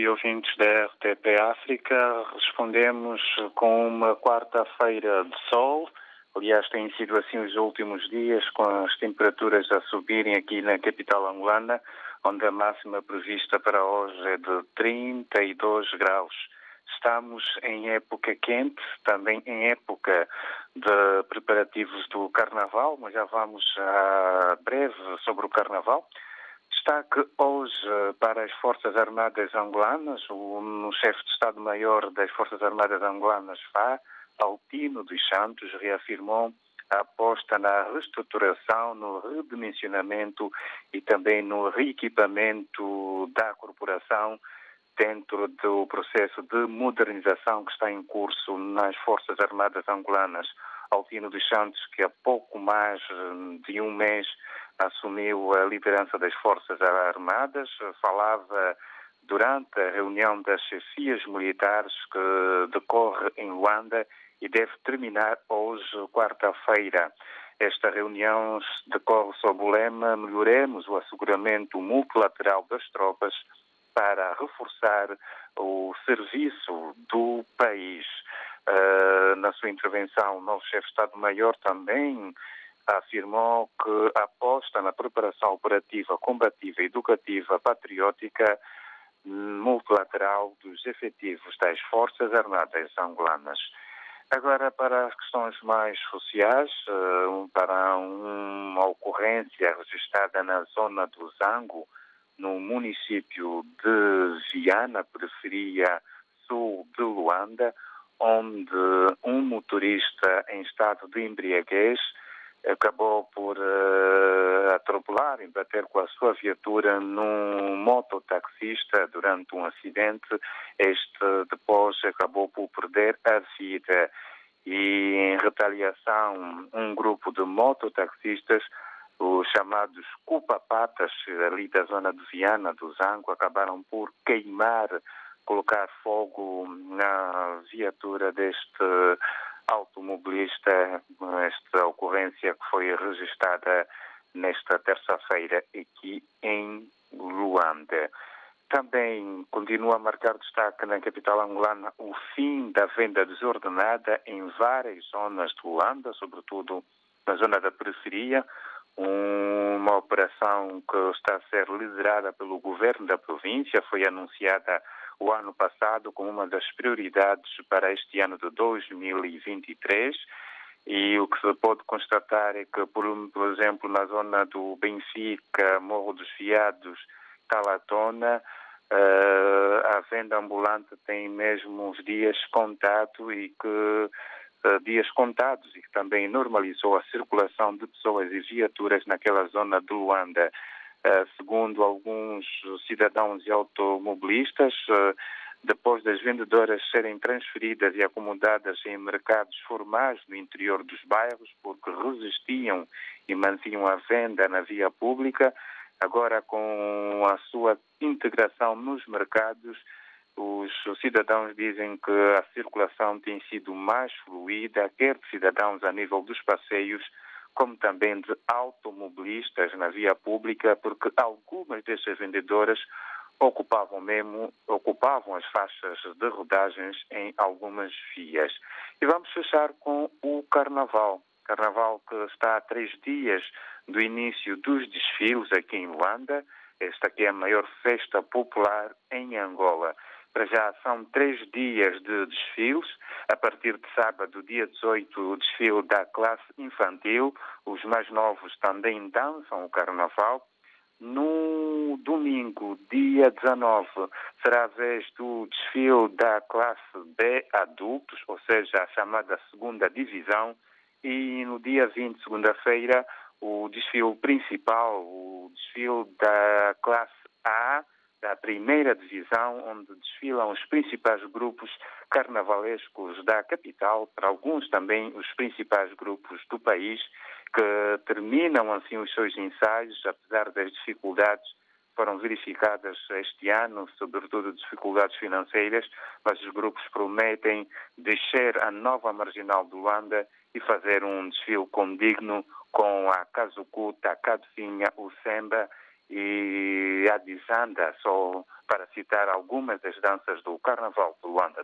dia, ouvintes da RTP África. Respondemos com uma quarta-feira de sol. Aliás, tem sido assim os últimos dias, com as temperaturas a subirem aqui na capital angolana, onde a máxima prevista para hoje é de 32 graus. Estamos em época quente, também em época de preparativos do Carnaval, mas já vamos a breve sobre o Carnaval. Destaque hoje para as Forças Armadas Angolanas, o chefe de Estado-Maior das Forças Armadas Angolanas, FA, Altino dos Santos, reafirmou a aposta na reestruturação, no redimensionamento e também no reequipamento da corporação dentro do processo de modernização que está em curso nas Forças Armadas Angolanas. Altino dos Santos, que há pouco mais de um mês assumiu a liderança das Forças Armadas, falava durante a reunião das chefias militares que decorre em Luanda e deve terminar hoje, quarta-feira. Esta reunião decorre sob o lema Melhoremos o asseguramento multilateral das tropas para reforçar o serviço do país. Uh, na sua intervenção, o novo chefe de Estado-Maior também afirmou que aposta na preparação operativa, combativa, educativa, patriótica, multilateral dos efetivos das Forças Armadas angolanas. Agora, para as questões mais sociais, eh, para uma ocorrência registrada na zona do Zango, no município de Viana, periferia sul de Luanda, onde um motorista em estado de embriaguez acabou por uh, atropelar e bater com a sua viatura num mototaxista durante um acidente. Este depois acabou por perder a vida e em retaliação um grupo de mototaxistas os chamados cupapatas ali da zona de Viana, do Zango, acabaram por queimar, colocar fogo na viatura deste automobilista, registrada nesta terça-feira aqui em Luanda. Também continua a marcar destaque na capital angolana o fim da venda desordenada em várias zonas de Luanda, sobretudo na zona da periferia, uma operação que está a ser liderada pelo governo da província, foi anunciada o ano passado como uma das prioridades para este ano de 2023. E o que se pode constatar é que, por, por exemplo, na zona do Benfica, Morro dos Fiados, Talatona, uh, a venda ambulante tem mesmo os dias contados e que uh, dias contados e que também normalizou a circulação de pessoas e viaturas naquela zona de Luanda. Eh, segundo alguns cidadãos e automobilistas, eh, depois das vendedoras serem transferidas e acomodadas em mercados formais no interior dos bairros, porque resistiam e mantinham a venda na via pública, agora com a sua integração nos mercados, os cidadãos dizem que a circulação tem sido mais fluida, quer de cidadãos a nível dos passeios, como também de automobilistas na via pública, porque algumas dessas vendedoras ocupavam mesmo, ocupavam as faixas de rodagens em algumas vias. E vamos fechar com o Carnaval. Carnaval que está a três dias do início dos desfiles aqui em Luanda. Esta aqui é a maior festa popular em Angola. Para já são três dias de desfiles. A partir de sábado, dia 18, o desfile da classe infantil. Os mais novos também dançam o carnaval. No domingo, dia 19, será a vez do desfile da classe B adultos, ou seja, a chamada segunda divisão. E no dia 20, segunda-feira, o desfile principal, o desfile da classe A primeira divisão, onde desfilam os principais grupos carnavalescos da capital, para alguns também os principais grupos do país, que terminam assim os seus ensaios, apesar das dificuldades foram verificadas este ano, sobretudo dificuldades financeiras, mas os grupos prometem descer a nova marginal do Luanda e fazer um desfile condigno com a Kazukuta, a Cadufinha, o Semba e a Dizanda, só para citar algumas das danças do Carnaval de Luanda.